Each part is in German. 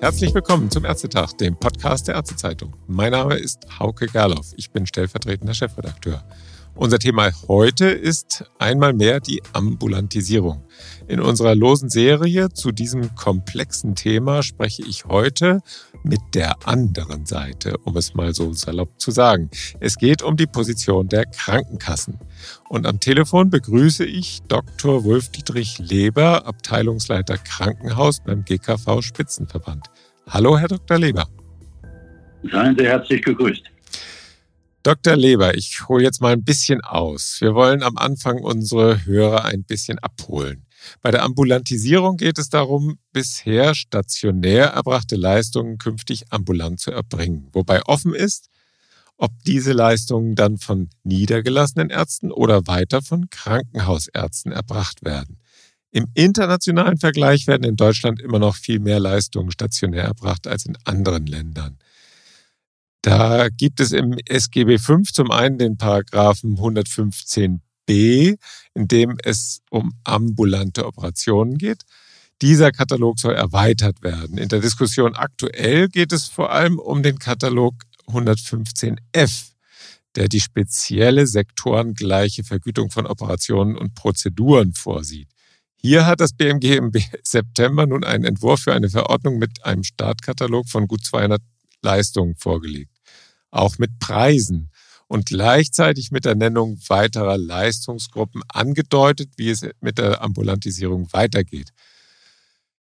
Herzlich willkommen zum Ärztetag, dem Podcast der Ärztezeitung. Mein Name ist Hauke Gerloff. Ich bin stellvertretender Chefredakteur. Unser Thema heute ist einmal mehr die Ambulantisierung. In unserer losen Serie zu diesem komplexen Thema spreche ich heute mit der anderen Seite, um es mal so salopp zu sagen. Es geht um die Position der Krankenkassen. Und am Telefon begrüße ich Dr. Wolf-Dietrich Leber, Abteilungsleiter Krankenhaus beim GKV Spitzenverband. Hallo, Herr Dr. Leber. Seien Sie herzlich gegrüßt. Dr. Leber, ich hole jetzt mal ein bisschen aus. Wir wollen am Anfang unsere Hörer ein bisschen abholen. Bei der Ambulantisierung geht es darum, bisher stationär erbrachte Leistungen künftig ambulant zu erbringen, wobei offen ist, ob diese Leistungen dann von niedergelassenen Ärzten oder weiter von Krankenhausärzten erbracht werden. Im internationalen Vergleich werden in Deutschland immer noch viel mehr Leistungen stationär erbracht als in anderen Ländern. Da gibt es im SGB V zum einen den Paragraphen 115b, in dem es um ambulante Operationen geht. Dieser Katalog soll erweitert werden. In der Diskussion aktuell geht es vor allem um den Katalog 115f, der die spezielle sektorengleiche Vergütung von Operationen und Prozeduren vorsieht. Hier hat das BMG im September nun einen Entwurf für eine Verordnung mit einem Startkatalog von gut 200 Leistungen vorgelegt. Auch mit Preisen und gleichzeitig mit der Nennung weiterer Leistungsgruppen angedeutet, wie es mit der Ambulantisierung weitergeht.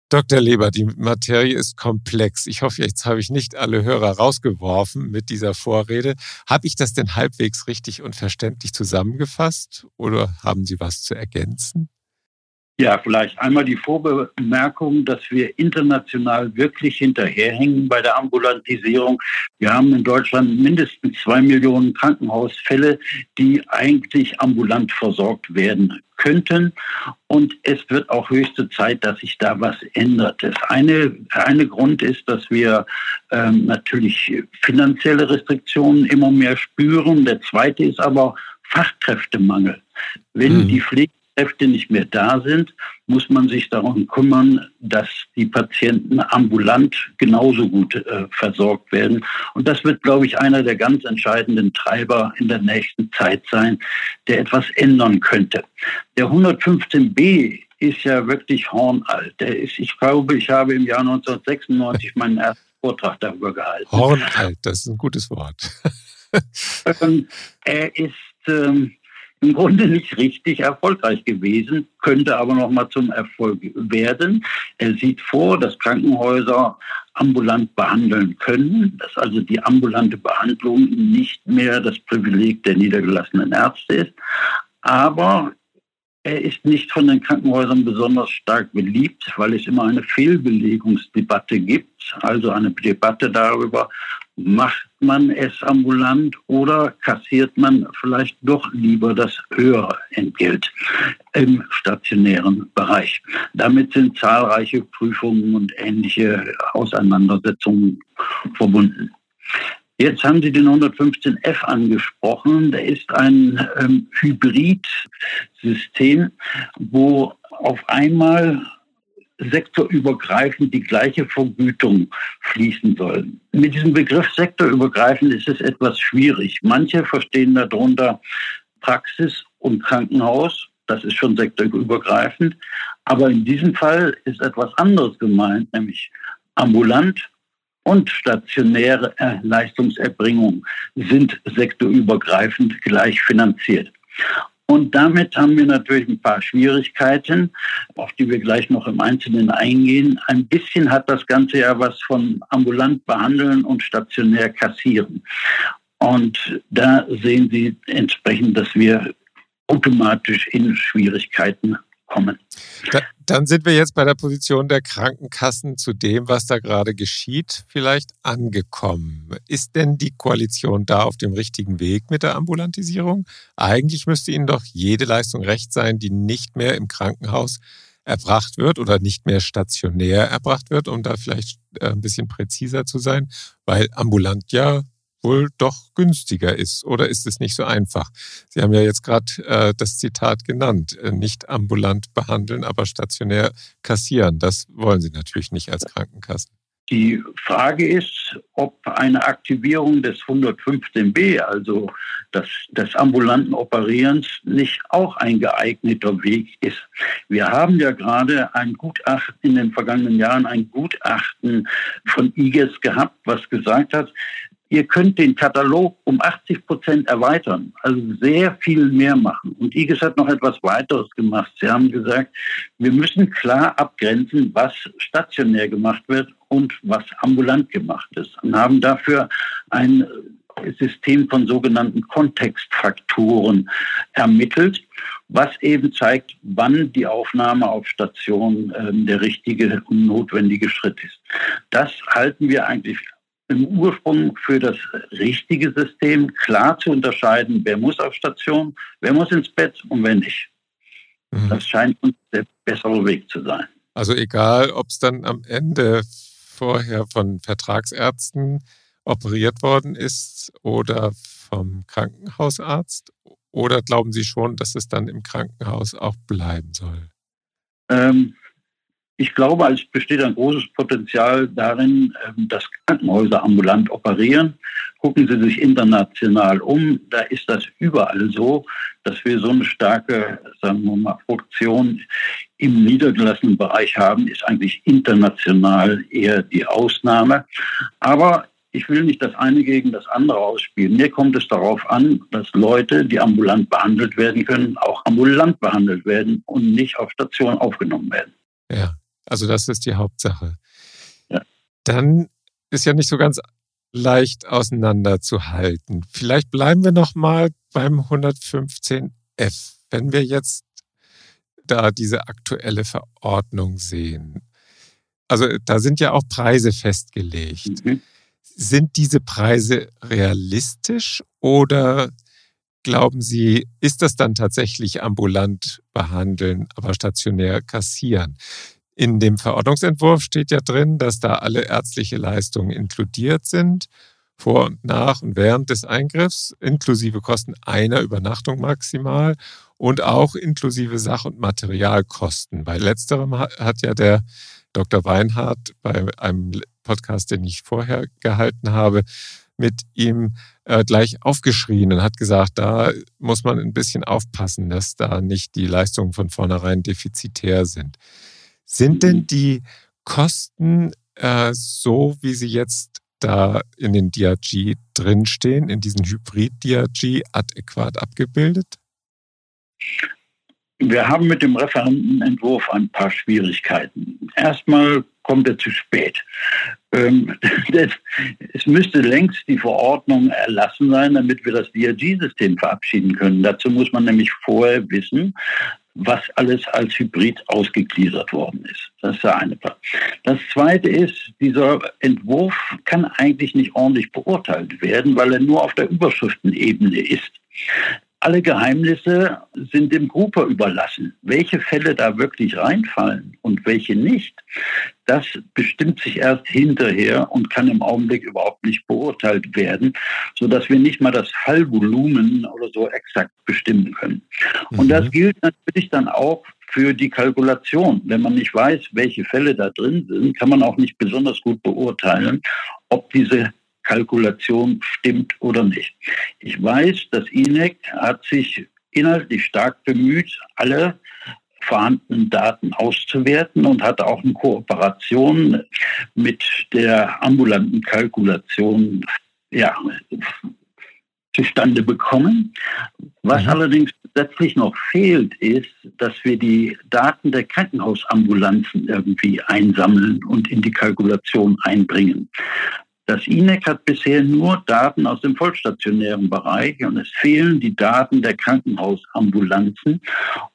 Dr. Leber, die Materie ist komplex. Ich hoffe, jetzt habe ich nicht alle Hörer rausgeworfen mit dieser Vorrede. Habe ich das denn halbwegs richtig und verständlich zusammengefasst oder haben Sie was zu ergänzen? Ja, vielleicht einmal die Vorbemerkung, dass wir international wirklich hinterherhängen bei der Ambulantisierung. Wir haben in Deutschland mindestens zwei Millionen Krankenhausfälle, die eigentlich ambulant versorgt werden könnten. Und es wird auch höchste Zeit, dass sich da was ändert. Das eine, eine Grund ist, dass wir ähm, natürlich finanzielle Restriktionen immer mehr spüren. Der zweite ist aber Fachkräftemangel. Wenn mhm. die Pflege Kräfte nicht mehr da sind, muss man sich darum kümmern, dass die Patienten ambulant genauso gut äh, versorgt werden. Und das wird, glaube ich, einer der ganz entscheidenden Treiber in der nächsten Zeit sein, der etwas ändern könnte. Der 115b ist ja wirklich hornalt. Der ist, ich glaube, ich habe im Jahr 1996 meinen ersten Vortrag darüber gehalten. Hornalt, das ist ein gutes Wort. ähm, er ist ähm, im Grunde nicht richtig erfolgreich gewesen, könnte aber noch mal zum Erfolg werden. Er sieht vor, dass Krankenhäuser ambulant behandeln können, dass also die ambulante Behandlung nicht mehr das Privileg der niedergelassenen Ärzte ist. Aber er ist nicht von den Krankenhäusern besonders stark beliebt, weil es immer eine Fehlbelegungsdebatte gibt, also eine Debatte darüber, macht man es ambulant oder kassiert man vielleicht doch lieber das höhere Entgelt im stationären Bereich. Damit sind zahlreiche Prüfungen und ähnliche Auseinandersetzungen verbunden. Jetzt haben Sie den 115F angesprochen. Der ist ein ähm, Hybrid-System, wo auf einmal sektorübergreifend die gleiche Vergütung fließen soll. Mit diesem Begriff sektorübergreifend ist es etwas schwierig. Manche verstehen darunter Praxis und Krankenhaus. Das ist schon sektorübergreifend. Aber in diesem Fall ist etwas anderes gemeint, nämlich ambulant und stationäre Leistungserbringung sind sektorübergreifend gleich finanziert. Und damit haben wir natürlich ein paar Schwierigkeiten, auf die wir gleich noch im Einzelnen eingehen. Ein bisschen hat das Ganze ja was von ambulant behandeln und stationär kassieren. Und da sehen Sie entsprechend, dass wir automatisch in Schwierigkeiten kommen. Da, dann sind wir jetzt bei der Position der Krankenkassen zu dem, was da gerade geschieht, vielleicht angekommen. Ist denn die Koalition da auf dem richtigen Weg mit der Ambulantisierung? Eigentlich müsste ihnen doch jede Leistung recht sein, die nicht mehr im Krankenhaus erbracht wird oder nicht mehr stationär erbracht wird, um da vielleicht äh, ein bisschen präziser zu sein, weil ambulant ja wohl doch günstiger ist. Oder ist es nicht so einfach? Sie haben ja jetzt gerade äh, das Zitat genannt, äh, nicht ambulant behandeln, aber stationär kassieren. Das wollen Sie natürlich nicht als Krankenkassen. Die Frage ist, ob eine Aktivierung des 115b, also des, des ambulanten Operierens, nicht auch ein geeigneter Weg ist. Wir haben ja gerade ein Gutachten in den vergangenen Jahren, ein Gutachten von IGES gehabt, was gesagt hat, ihr könnt den Katalog um 80 Prozent erweitern, also sehr viel mehr machen. Und IGES hat noch etwas weiteres gemacht. Sie haben gesagt, wir müssen klar abgrenzen, was stationär gemacht wird und was ambulant gemacht ist. Und haben dafür ein System von sogenannten Kontextfaktoren ermittelt, was eben zeigt, wann die Aufnahme auf Station äh, der richtige und notwendige Schritt ist. Das halten wir eigentlich im Ursprung für das richtige System, klar zu unterscheiden, wer muss auf Station, wer muss ins Bett und wer nicht. Mhm. Das scheint uns der bessere Weg zu sein. Also egal, ob es dann am Ende vorher von Vertragsärzten operiert worden ist oder vom Krankenhausarzt? Oder glauben Sie schon, dass es dann im Krankenhaus auch bleiben soll? Ähm, ich glaube, es besteht ein großes Potenzial darin, ähm, dass Krankenhäuser ambulant operieren. Gucken Sie sich international um, da ist das überall so, dass wir so eine starke, sagen wir mal, Produktion im niedergelassenen Bereich haben, ist eigentlich international eher die Ausnahme. Aber ich will nicht das eine gegen das andere ausspielen. Mir kommt es darauf an, dass Leute, die ambulant behandelt werden können, auch ambulant behandelt werden und nicht auf Station aufgenommen werden. Ja. Also das ist die Hauptsache. Ja. Dann ist ja nicht so ganz leicht auseinanderzuhalten. Vielleicht bleiben wir noch mal beim 115f. Wenn wir jetzt da diese aktuelle Verordnung sehen. Also da sind ja auch Preise festgelegt. Mhm. Sind diese Preise realistisch oder glauben Sie, ist das dann tatsächlich ambulant behandeln, aber stationär kassieren? In dem Verordnungsentwurf steht ja drin, dass da alle ärztliche Leistungen inkludiert sind, vor und nach und während des Eingriffs, inklusive Kosten einer Übernachtung maximal und auch inklusive Sach- und Materialkosten. Bei letzterem hat ja der Dr. Weinhardt bei einem Podcast, den ich vorher gehalten habe, mit ihm äh, gleich aufgeschrien und hat gesagt, da muss man ein bisschen aufpassen, dass da nicht die Leistungen von vornherein defizitär sind. Sind denn mhm. die Kosten äh, so, wie sie jetzt da in den DRG drinstehen, in diesen Hybrid-DRG adäquat abgebildet? Wir haben mit dem Referentenentwurf ein paar Schwierigkeiten. Erstmal kommt er zu spät. Ähm, es müsste längst die Verordnung erlassen sein, damit wir das DRG-System verabschieden können. Dazu muss man nämlich vorher wissen, was alles als Hybrid ausgegliedert worden ist. Das ist der eine Part. Das zweite ist, dieser Entwurf kann eigentlich nicht ordentlich beurteilt werden, weil er nur auf der Überschriftenebene ist alle Geheimnisse sind dem Gruppe überlassen. Welche Fälle da wirklich reinfallen und welche nicht, das bestimmt sich erst hinterher und kann im Augenblick überhaupt nicht beurteilt werden, sodass wir nicht mal das Fallvolumen oder so exakt bestimmen können. Und das mhm. gilt natürlich dann auch für die Kalkulation. Wenn man nicht weiß, welche Fälle da drin sind, kann man auch nicht besonders gut beurteilen, ob diese Kalkulation stimmt oder nicht. Ich weiß, das INEC hat sich inhaltlich stark bemüht, alle vorhandenen Daten auszuwerten und hat auch eine Kooperation mit der ambulanten Kalkulation ja, zustande bekommen. Was mhm. allerdings letztlich noch fehlt, ist, dass wir die Daten der Krankenhausambulanzen irgendwie einsammeln und in die Kalkulation einbringen. Das INEC hat bisher nur Daten aus dem vollstationären Bereich und es fehlen die Daten der Krankenhausambulanzen.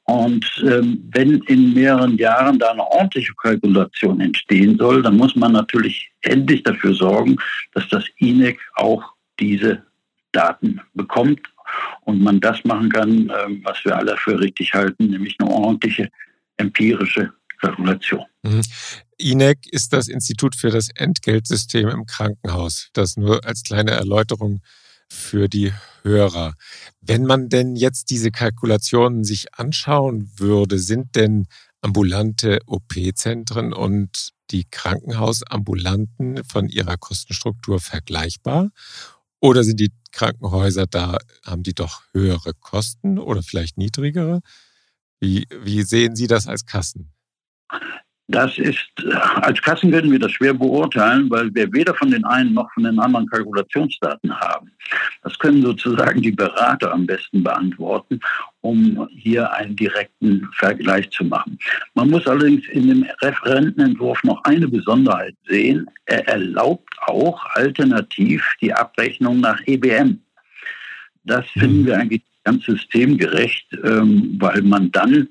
Und ähm, wenn in mehreren Jahren da eine ordentliche Kalkulation entstehen soll, dann muss man natürlich endlich dafür sorgen, dass das INEC auch diese Daten bekommt und man das machen kann, ähm, was wir alle für richtig halten, nämlich eine ordentliche empirische Kalkulation. Mhm. INEC ist das Institut für das Entgeltsystem im Krankenhaus. Das nur als kleine Erläuterung für die Hörer. Wenn man denn jetzt diese Kalkulationen sich anschauen würde, sind denn ambulante OP-Zentren und die Krankenhausambulanten von ihrer Kostenstruktur vergleichbar? Oder sind die Krankenhäuser da, haben die doch höhere Kosten oder vielleicht niedrigere? Wie, wie sehen Sie das als Kassen? Das ist, als Kassen können wir das schwer beurteilen, weil wir weder von den einen noch von den anderen Kalkulationsdaten haben. Das können sozusagen die Berater am besten beantworten, um hier einen direkten Vergleich zu machen. Man muss allerdings in dem Referentenentwurf noch eine Besonderheit sehen. Er erlaubt auch alternativ die Abrechnung nach EBM. Das finden mhm. wir eigentlich ganz systemgerecht, ähm, weil man dann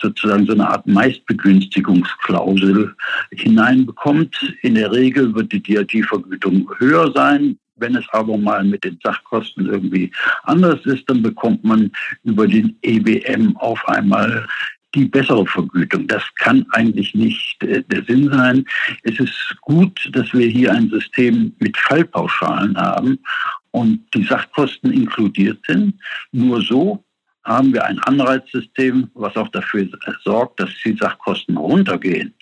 sozusagen so eine Art Meistbegünstigungsklausel hineinbekommt. In der Regel wird die DRG-Vergütung höher sein. Wenn es aber mal mit den Sachkosten irgendwie anders ist, dann bekommt man über den EBM auf einmal die bessere Vergütung. Das kann eigentlich nicht äh, der Sinn sein. Es ist gut, dass wir hier ein System mit Fallpauschalen haben und die Sachkosten inkludiert sind. Nur so haben wir ein Anreizsystem, was auch dafür sorgt, dass die Sachkosten runtergehen.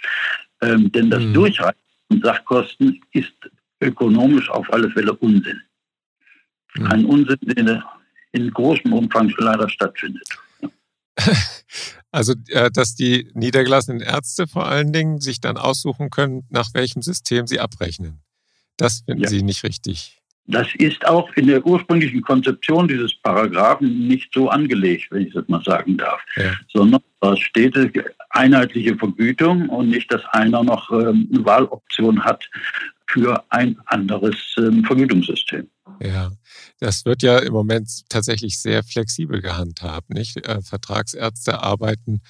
Ähm, denn das mhm. Durchreichen von Sachkosten ist ökonomisch auf alle Fälle Unsinn. Mhm. Ein Unsinn, der in großem Umfang leider stattfindet. Also, äh, dass die niedergelassenen Ärzte vor allen Dingen sich dann aussuchen können, nach welchem System sie abrechnen. Das finden ja. Sie nicht richtig. Das ist auch in der ursprünglichen Konzeption dieses Paragraphen nicht so angelegt, wenn ich das mal sagen darf, ja. sondern da steht einheitliche Vergütung und nicht, dass einer noch ähm, eine Wahloption hat für ein anderes ähm, Vergütungssystem. Ja, das wird ja im Moment tatsächlich sehr flexibel gehandhabt, nicht? Äh, Vertragsärzte arbeiten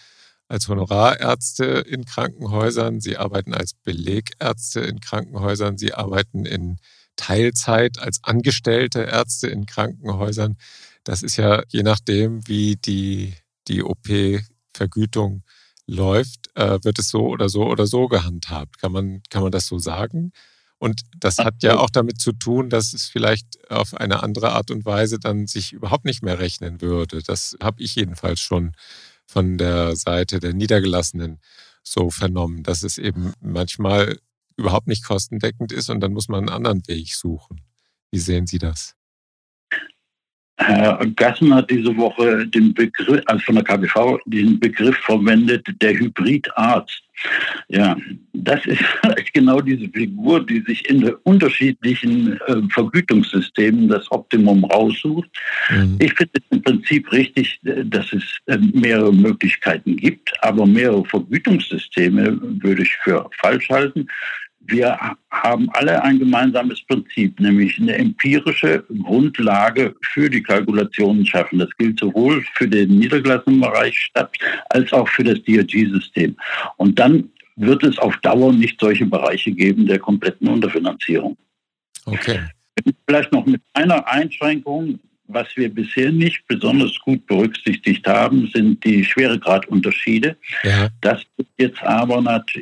als Honorarärzte in Krankenhäusern, sie arbeiten als Belegärzte in Krankenhäusern, sie arbeiten in Teilzeit als angestellte Ärzte in Krankenhäusern. Das ist ja je nachdem, wie die, die OP-Vergütung läuft, äh, wird es so oder so oder so gehandhabt. Kann man, kann man das so sagen? Und das hat ja auch damit zu tun, dass es vielleicht auf eine andere Art und Weise dann sich überhaupt nicht mehr rechnen würde. Das habe ich jedenfalls schon von der Seite der Niedergelassenen so vernommen, dass es eben manchmal überhaupt nicht kostendeckend ist und dann muss man einen anderen Weg suchen. Wie sehen Sie das? Herr Gassen hat diese Woche den Begriff, also von der KBV, den Begriff verwendet, der Hybridarzt. Ja, das ist vielleicht genau diese Figur, die sich in den unterschiedlichen äh, Vergütungssystemen das Optimum raussucht. Mhm. Ich finde es im Prinzip richtig, äh, dass es äh, mehrere Möglichkeiten gibt, aber mehrere Vergütungssysteme würde ich für falsch halten wir haben alle ein gemeinsames Prinzip, nämlich eine empirische Grundlage für die Kalkulationen schaffen. Das gilt sowohl für den niedergelassenen Bereich Stadt als auch für das DRG-System. Und dann wird es auf Dauer nicht solche Bereiche geben der kompletten Unterfinanzierung. Okay. Vielleicht noch mit einer Einschränkung. Was wir bisher nicht besonders gut berücksichtigt haben, sind die Schweregradunterschiede. Ja. Das wird jetzt aber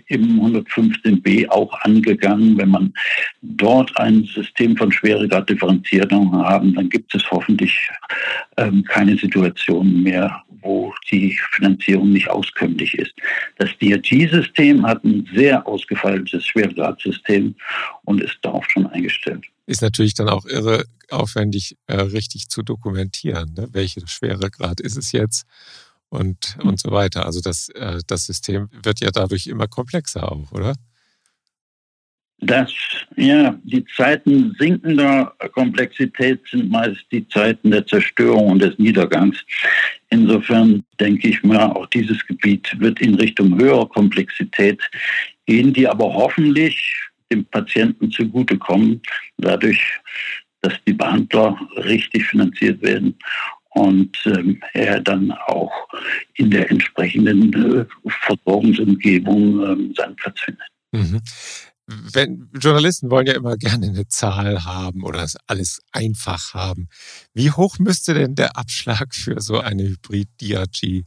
im 115b auch angegangen. Wenn man dort ein System von Schweregraddifferenzierung haben, dann gibt es hoffentlich ähm, keine Situation mehr, wo die Finanzierung nicht auskömmlich ist. Das DRG-System hat ein sehr ausgefeiltes Schweregradsystem und ist darauf schon eingestellt ist natürlich dann auch irre aufwendig, äh, richtig zu dokumentieren. Ne? Welche Schweregrad ist es jetzt und, und hm. so weiter. Also das, äh, das System wird ja dadurch immer komplexer auch, oder? Das, ja, die Zeiten sinkender Komplexität sind meist die Zeiten der Zerstörung und des Niedergangs. Insofern denke ich mal, auch dieses Gebiet wird in Richtung höherer Komplexität gehen, die aber hoffentlich dem Patienten zugutekommen, dadurch, dass die Behandler richtig finanziert werden und ähm, er dann auch in der entsprechenden äh, Versorgungsumgebung ähm, seinen Platz findet. Mhm. Wenn, Journalisten wollen ja immer gerne eine Zahl haben oder das alles einfach haben. Wie hoch müsste denn der Abschlag für so eine Hybrid-DRG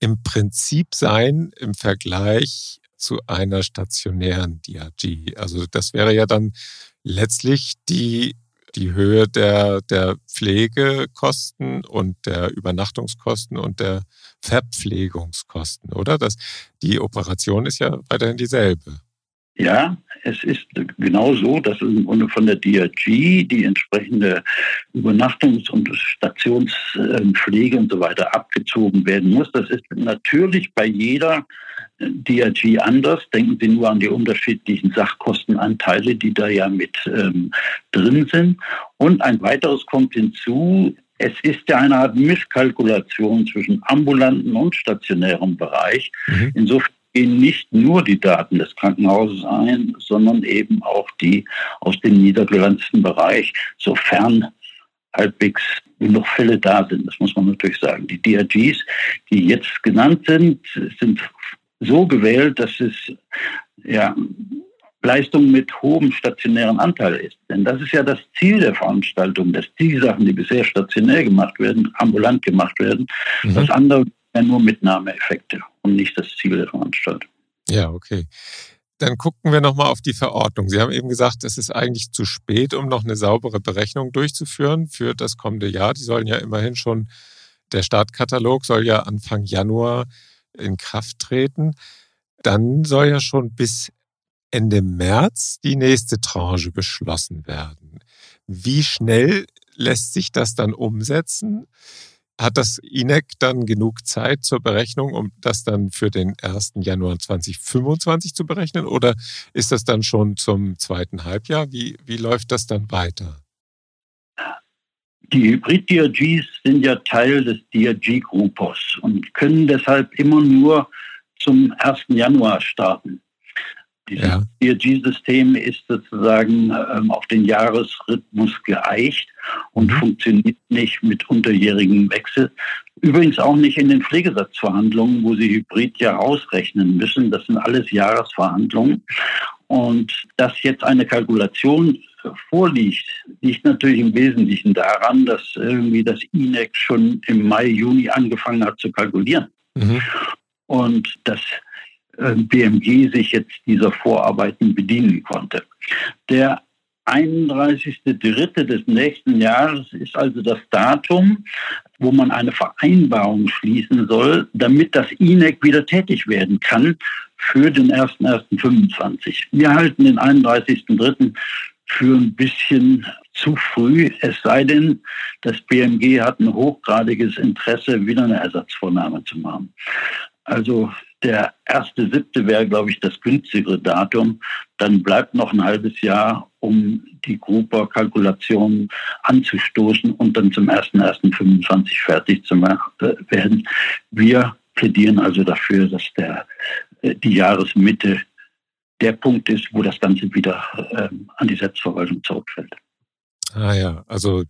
im Prinzip sein im Vergleich zu einer stationären DRG. Also das wäre ja dann letztlich die, die Höhe der, der Pflegekosten und der Übernachtungskosten und der Verpflegungskosten, oder? Das, die Operation ist ja weiterhin dieselbe. Ja, es ist genau so, dass im Grunde von der DRG die entsprechende Übernachtungs- und Stationspflege und so weiter abgezogen werden muss. Das ist natürlich bei jeder DRG anders. Denken Sie nur an die unterschiedlichen Sachkostenanteile, die da ja mit ähm, drin sind. Und ein weiteres kommt hinzu. Es ist ja eine Art Misskalkulation zwischen ambulanten und stationärem Bereich. Mhm. Insofern gehen nicht nur die Daten des Krankenhauses ein, sondern eben auch die aus dem niedergelassenen Bereich, sofern halbwegs genug Fälle da sind. Das muss man natürlich sagen. Die DRGs, die jetzt genannt sind, sind so gewählt, dass es ja, Leistung mit hohem stationären Anteil ist. Denn das ist ja das Ziel der Veranstaltung, dass die Sachen, die bisher stationär gemacht werden, ambulant gemacht werden. Mhm. Das andere ja nur Mitnahmeeffekte und nicht das Ziel der Veranstaltung. Ja, okay. Dann gucken wir nochmal auf die Verordnung. Sie haben eben gesagt, es ist eigentlich zu spät, um noch eine saubere Berechnung durchzuführen für das kommende Jahr. Die sollen ja immerhin schon, der Startkatalog soll ja Anfang Januar in Kraft treten. Dann soll ja schon bis Ende März die nächste Tranche beschlossen werden. Wie schnell lässt sich das dann umsetzen? Hat das INEC dann genug Zeit zur Berechnung, um das dann für den 1. Januar 2025 zu berechnen? Oder ist das dann schon zum zweiten Halbjahr? Wie, wie läuft das dann weiter? Die Hybrid-DRGs sind ja Teil des DRG-Grupos und können deshalb immer nur zum 1. Januar starten. Dieses ja. DRG-System ist sozusagen ähm, auf den Jahresrhythmus geeicht und mhm. funktioniert nicht mit unterjährigem Wechsel. Übrigens auch nicht in den Pflegesatzverhandlungen, wo Sie Hybrid ja ausrechnen müssen. Das sind alles Jahresverhandlungen. Und dass jetzt eine Kalkulation vorliegt, liegt natürlich im Wesentlichen daran, dass irgendwie das INEC schon im Mai, Juni angefangen hat zu kalkulieren. Mhm. Und dass BMG sich jetzt dieser Vorarbeiten bedienen konnte. Der 31.3. des nächsten Jahres ist also das Datum, wo man eine Vereinbarung schließen soll, damit das INEC wieder tätig werden kann für den 1.1.25. Wir halten den 31.3. für ein bisschen zu früh, es sei denn, das BMG hat ein hochgradiges Interesse, wieder eine Ersatzvornahme zu machen. Also der erste siebte wäre, glaube ich, das günstigere Datum. Dann bleibt noch ein halbes Jahr, um die Gruber-Kalkulation anzustoßen und dann zum 1.1.25 fertig zu werden. Wir plädieren also dafür, dass der, äh, die Jahresmitte der Punkt ist, wo das Ganze wieder ähm, an die Selbstverwaltung zurückfällt. Ah ja, also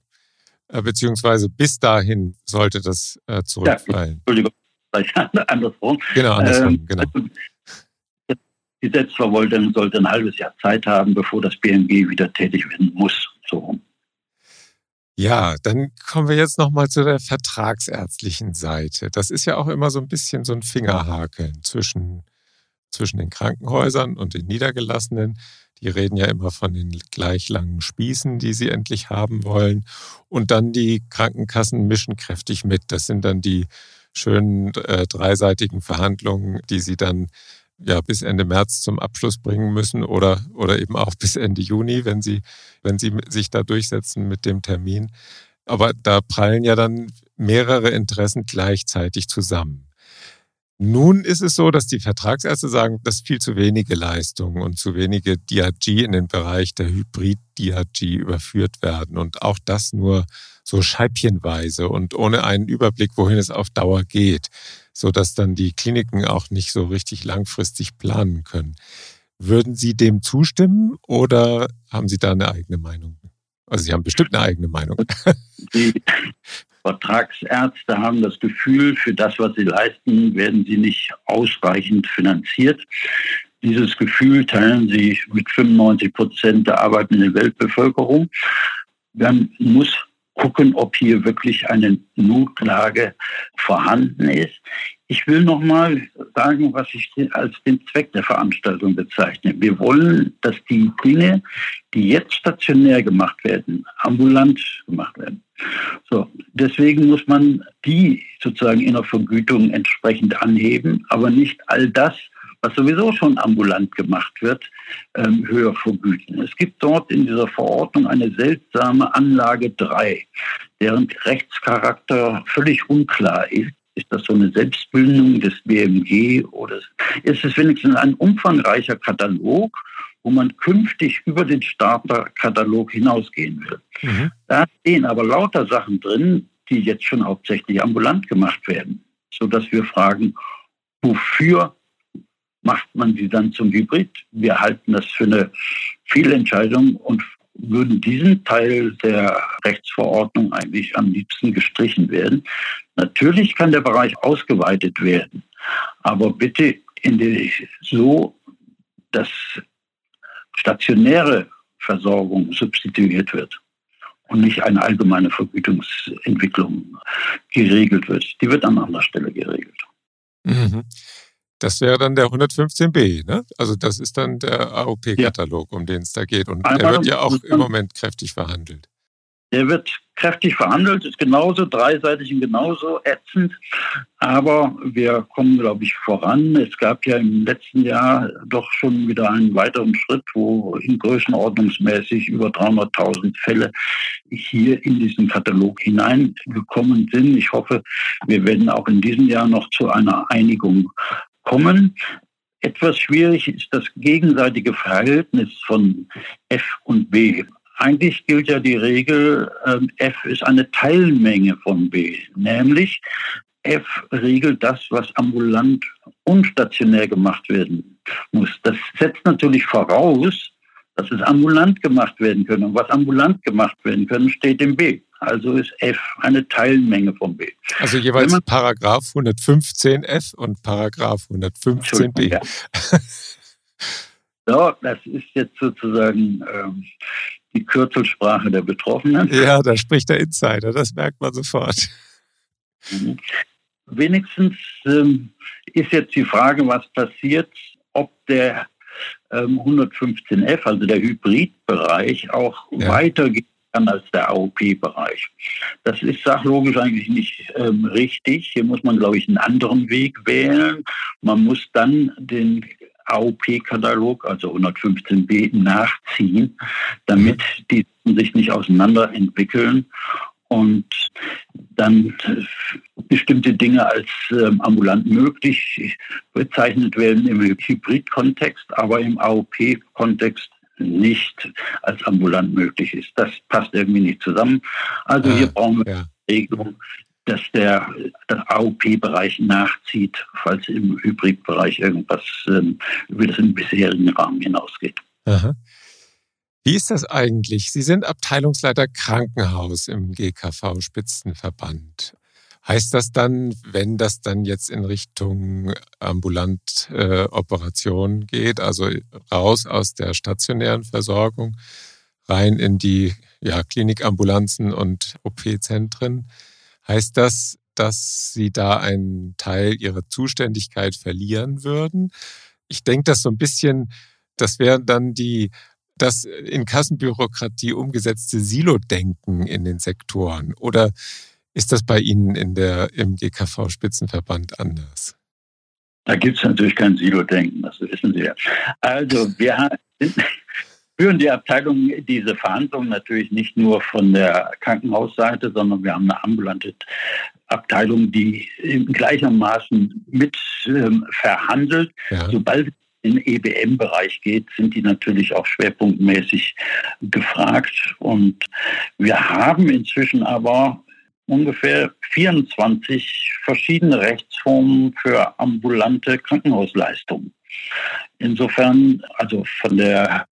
äh, beziehungsweise bis dahin sollte das äh, zurückfallen. Ja, Entschuldigung, andersrum. Genau, andersrum, ähm, genau. Also, die Selbstverwaltung sollte ein halbes Jahr Zeit haben, bevor das BMG wieder tätig werden muss. So Ja, dann kommen wir jetzt nochmal zu der vertragsärztlichen Seite. Das ist ja auch immer so ein bisschen so ein Fingerhakeln zwischen, zwischen den Krankenhäusern und den Niedergelassenen. Die reden ja immer von den gleich langen Spießen, die sie endlich haben wollen. Und dann die Krankenkassen mischen kräftig mit. Das sind dann die schönen äh, dreiseitigen Verhandlungen, die Sie dann ja bis Ende März zum Abschluss bringen müssen oder, oder eben auch bis Ende Juni, wenn Sie, wenn Sie sich da durchsetzen mit dem Termin. Aber da prallen ja dann mehrere Interessen gleichzeitig zusammen. Nun ist es so, dass die Vertragsärzte sagen, dass viel zu wenige Leistungen und zu wenige DRG in den Bereich der Hybrid-DRG überführt werden und auch das nur so scheibchenweise und ohne einen Überblick, wohin es auf Dauer geht, so dass dann die Kliniken auch nicht so richtig langfristig planen können. Würden Sie dem zustimmen oder haben Sie da eine eigene Meinung? Also Sie haben bestimmt eine eigene Meinung. Vertragsärzte haben das Gefühl, für das, was sie leisten, werden sie nicht ausreichend finanziert. Dieses Gefühl teilen sie mit 95 Prozent der arbeitenden Weltbevölkerung. Man muss gucken, ob hier wirklich eine Notlage vorhanden ist. Ich will noch mal sagen, was ich als den Zweck der Veranstaltung bezeichne. Wir wollen, dass die Dinge, die jetzt stationär gemacht werden, ambulant gemacht werden. So, deswegen muss man die sozusagen in der Vergütung entsprechend anheben, aber nicht all das, was sowieso schon ambulant gemacht wird, ähm, höher vergüten. Es gibt dort in dieser Verordnung eine seltsame Anlage 3, deren Rechtscharakter völlig unklar ist. Ist das so eine Selbstbildung des BMG oder ist es wenigstens ein umfangreicher Katalog, wo man künftig über den Starterkatalog hinausgehen will? Mhm. Da stehen aber lauter Sachen drin, die jetzt schon hauptsächlich ambulant gemacht werden, sodass wir fragen, wofür macht man sie dann zum Hybrid? Wir halten das für eine Fehlentscheidung und würden diesen Teil der Rechtsverordnung eigentlich am liebsten gestrichen werden. Natürlich kann der Bereich ausgeweitet werden, aber bitte in die, so, dass stationäre Versorgung substituiert wird und nicht eine allgemeine Vergütungsentwicklung geregelt wird. Die wird an anderer Stelle geregelt. Mhm. Das wäre dann der 115b, ne? Also das ist dann der AOP-Katalog, ja. um den es da geht. Und Einmal der wird ja auch im Moment kräftig verhandelt. Der wird kräftig verhandelt, ist genauso dreiseitig und genauso ätzend. Aber wir kommen, glaube ich, voran. Es gab ja im letzten Jahr doch schon wieder einen weiteren Schritt, wo in größenordnungsmäßig über 300.000 Fälle hier in diesen Katalog hineingekommen sind. Ich hoffe, wir werden auch in diesem Jahr noch zu einer Einigung kommen. Etwas schwierig ist das gegenseitige Verhältnis von F und B. Eigentlich gilt ja die Regel, ähm, F ist eine Teilmenge von B, nämlich F regelt das, was ambulant und stationär gemacht werden muss. Das setzt natürlich voraus, dass es ambulant gemacht werden können. Und was ambulant gemacht werden können, steht im B. Also ist F eine Teilmenge von B. Also jeweils man, Paragraph 115F und Paragraph 115b. Ja. so, das ist jetzt sozusagen ähm, die Kürzelsprache der Betroffenen. Ja, da spricht der Insider, das merkt man sofort. Mhm. Wenigstens ähm, ist jetzt die Frage, was passiert, ob der ähm, 115F, also der Hybridbereich, auch ja. weitergeht kann als der AOP-Bereich. Das ist sachlogisch eigentlich nicht ähm, richtig. Hier muss man, glaube ich, einen anderen Weg wählen. Man muss dann den AOP-Katalog, also 115b, nachziehen, damit die sich nicht auseinander entwickeln und dann bestimmte Dinge als ähm, ambulant möglich bezeichnet werden im Hybrid-Kontext, aber im AOP-Kontext nicht als ambulant möglich ist. Das passt irgendwie nicht zusammen. Also hier brauchen wir ja. eine Regelung, dass der, der AOP-Bereich nachzieht, falls im Hybridbereich irgendwas ähm, über den bisherigen Rahmen hinausgeht. Aha. Wie ist das eigentlich? Sie sind Abteilungsleiter Krankenhaus im GKV Spitzenverband. Heißt das dann, wenn das dann jetzt in Richtung ambulant äh, Operation geht, also raus aus der stationären Versorgung, rein in die ja, Klinikambulanzen und OP-Zentren, heißt das, dass Sie da einen Teil Ihrer Zuständigkeit verlieren würden? Ich denke, das so ein bisschen, das wären dann die das in Kassenbürokratie umgesetzte Silo-Denken in den Sektoren? Oder ist das bei Ihnen in der, im GKV-Spitzenverband anders? Da gibt es natürlich kein Silo-Denken, das wissen Sie ja. Also wir führen die Abteilung diese Verhandlungen natürlich nicht nur von der Krankenhausseite, sondern wir haben eine ambulante Abteilung, die gleichermaßen mit ähm, verhandelt. Ja. Sobald in EBM-Bereich geht, sind die natürlich auch schwerpunktmäßig gefragt. Und wir haben inzwischen aber ungefähr 24 verschiedene Rechtsformen für ambulante Krankenhausleistungen. Insofern, also von der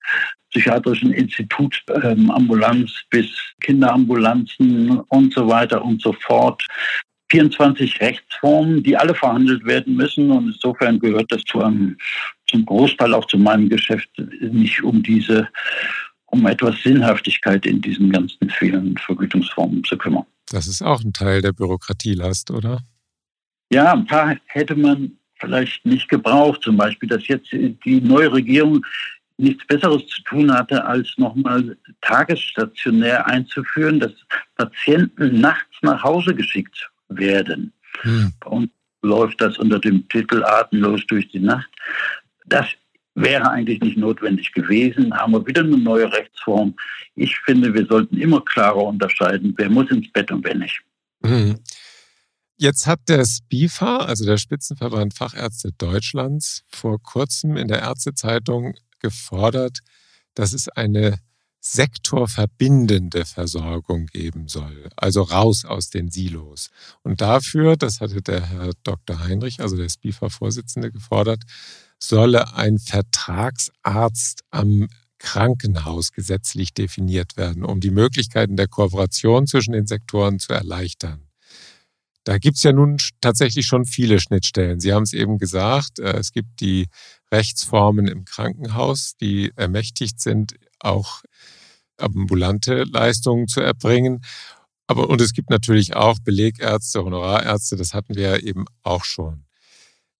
psychiatrischen Institutambulanz ähm, bis Kinderambulanzen und so weiter und so fort. 24 Rechtsformen, die alle verhandelt werden müssen. Und insofern gehört das zu einem, zum Großteil auch zu meinem Geschäft nicht um diese, um etwas Sinnhaftigkeit in diesen ganzen vielen Vergütungsformen zu kümmern. Das ist auch ein Teil der Bürokratielast, oder? Ja, ein paar hätte man vielleicht nicht gebraucht. Zum Beispiel, dass jetzt die neue Regierung nichts Besseres zu tun hatte, als nochmal tagesstationär einzuführen, dass Patienten nachts nach Hause geschickt werden. Hm. Bei uns läuft das unter dem Titel Atemlos durch die Nacht. Das wäre eigentlich nicht notwendig gewesen. Haben wir wieder eine neue Rechtsform. Ich finde, wir sollten immer klarer unterscheiden, wer muss ins Bett und wer nicht. Hm. Jetzt hat der SPIFA, also der Spitzenverband Fachärzte Deutschlands, vor kurzem in der Ärztezeitung gefordert, dass es eine sektorverbindende Versorgung geben soll, also raus aus den Silos. Und dafür, das hatte der Herr Dr. Heinrich, also der SPIFA-Vorsitzende, gefordert, solle ein Vertragsarzt am Krankenhaus gesetzlich definiert werden, um die Möglichkeiten der Kooperation zwischen den Sektoren zu erleichtern. Da gibt es ja nun tatsächlich schon viele Schnittstellen. Sie haben es eben gesagt, äh, es gibt die Rechtsformen im Krankenhaus, die ermächtigt sind, auch ambulante Leistungen zu erbringen. Aber und es gibt natürlich auch Belegärzte, Honorarärzte, das hatten wir ja eben auch schon.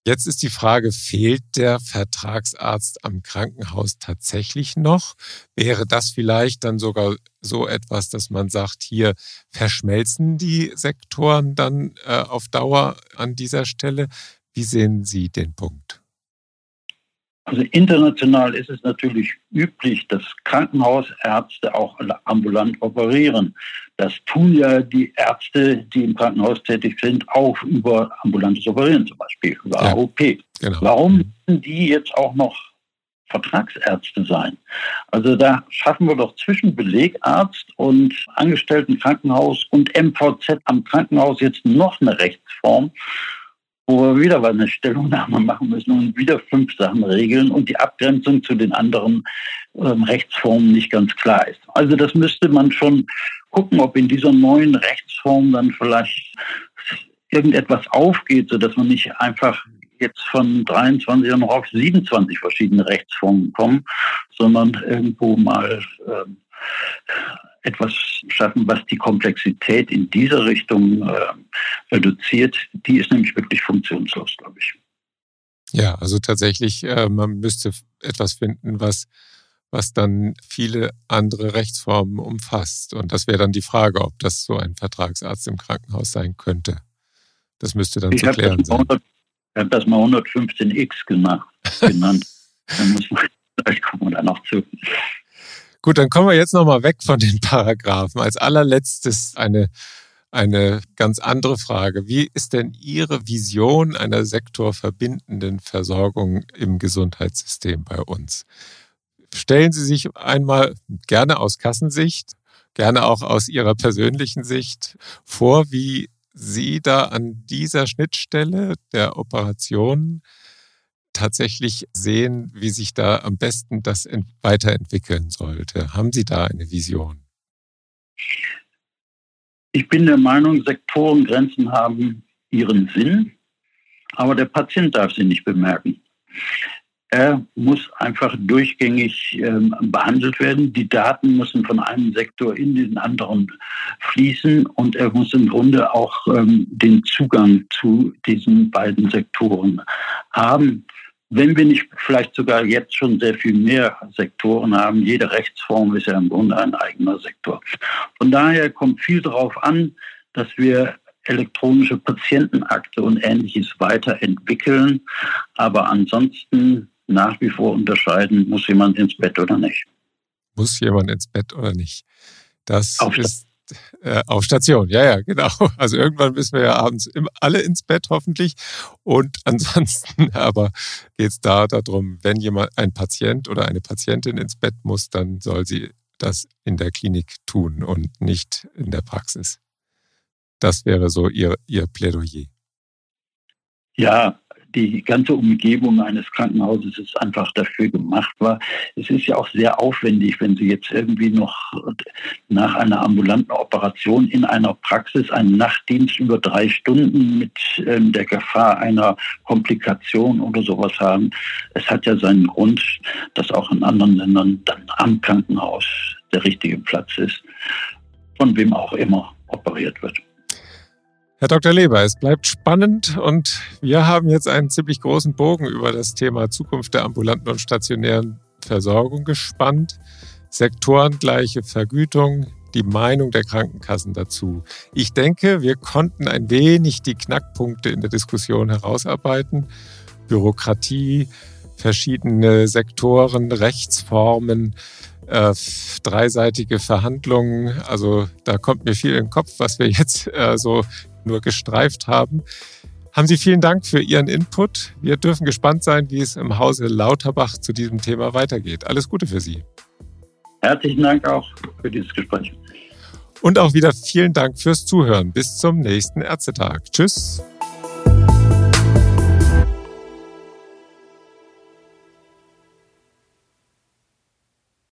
Jetzt ist die Frage, fehlt der Vertragsarzt am Krankenhaus tatsächlich noch? Wäre das vielleicht dann sogar so etwas, dass man sagt, hier verschmelzen die Sektoren dann äh, auf Dauer an dieser Stelle? Wie sehen Sie den Punkt? Also international ist es natürlich üblich, dass Krankenhausärzte auch ambulant operieren. Das tun ja die Ärzte, die im Krankenhaus tätig sind, auch über ambulantes Operieren zum Beispiel, über ja, AOP. Genau. Warum müssen die jetzt auch noch Vertragsärzte sein? Also da schaffen wir doch zwischen Belegarzt und Angestellten Krankenhaus und MVZ am Krankenhaus jetzt noch eine Rechtsform, wo wir wieder eine Stellungnahme machen müssen und wieder fünf Sachen regeln und die Abgrenzung zu den anderen ähm, Rechtsformen nicht ganz klar ist. Also das müsste man schon gucken, ob in dieser neuen Rechtsform dann vielleicht irgendetwas aufgeht, sodass man nicht einfach jetzt von 23 noch auf 27 verschiedene Rechtsformen kommen, sondern irgendwo mal ähm, etwas schaffen, was die Komplexität in dieser Richtung äh, reduziert. Die ist nämlich wirklich funktionslos, glaube ich. Ja, also tatsächlich, äh, man müsste etwas finden, was, was dann viele andere Rechtsformen umfasst. Und das wäre dann die Frage, ob das so ein Vertragsarzt im Krankenhaus sein könnte. Das müsste dann ich zu klären sein. 100, ich habe das mal 115x gemacht, genannt. dann muss man, vielleicht kommen wir da noch zu. Gut, dann kommen wir jetzt nochmal weg von den Paragraphen. Als allerletztes eine, eine ganz andere Frage. Wie ist denn Ihre Vision einer sektorverbindenden Versorgung im Gesundheitssystem bei uns? Stellen Sie sich einmal gerne aus Kassensicht, gerne auch aus Ihrer persönlichen Sicht vor, wie Sie da an dieser Schnittstelle der Operationen tatsächlich sehen, wie sich da am besten das weiterentwickeln sollte? Haben Sie da eine Vision? Ich bin der Meinung, Sektorengrenzen haben ihren Sinn, aber der Patient darf sie nicht bemerken. Muss einfach durchgängig ähm, behandelt werden. Die Daten müssen von einem Sektor in den anderen fließen und er muss im Grunde auch ähm, den Zugang zu diesen beiden Sektoren haben wenn wir nicht vielleicht sogar jetzt schon sehr viel mehr Sektoren haben, jede Rechtsform ist ja im Grunde ein eigener Sektor. Von daher kommt viel darauf an, dass wir elektronische Patientenakte und ähnliches weiterentwickeln, aber ansonsten nach wie vor unterscheiden, muss jemand ins Bett oder nicht. Muss jemand ins Bett oder nicht? Das Auf ist äh, auf Station, ja, ja, genau. Also irgendwann müssen wir ja abends alle ins Bett hoffentlich. Und ansonsten aber geht es da darum, wenn jemand, ein Patient oder eine Patientin ins Bett muss, dann soll sie das in der Klinik tun und nicht in der Praxis. Das wäre so Ihr, Ihr Plädoyer. Ja, die ganze Umgebung eines Krankenhauses ist einfach dafür gemacht war. Es ist ja auch sehr aufwendig, wenn Sie jetzt irgendwie noch nach einer ambulanten Operation in einer Praxis einen Nachtdienst über drei Stunden mit ähm, der Gefahr einer Komplikation oder sowas haben. Es hat ja seinen Grund, dass auch in anderen Ländern dann am Krankenhaus der richtige Platz ist, von wem auch immer operiert wird. Herr Dr. Leber, es bleibt spannend und wir haben jetzt einen ziemlich großen Bogen über das Thema Zukunft der ambulanten und stationären Versorgung gespannt. Sektorengleiche Vergütung, die Meinung der Krankenkassen dazu. Ich denke, wir konnten ein wenig die Knackpunkte in der Diskussion herausarbeiten. Bürokratie, verschiedene Sektoren, Rechtsformen, äh, dreiseitige Verhandlungen. Also da kommt mir viel in den Kopf, was wir jetzt äh, so nur gestreift haben. Haben Sie vielen Dank für Ihren Input. Wir dürfen gespannt sein, wie es im Hause Lauterbach zu diesem Thema weitergeht. Alles Gute für Sie. Herzlichen Dank auch für dieses Gespräch. Und auch wieder vielen Dank fürs Zuhören. Bis zum nächsten Ärztetag. Tschüss.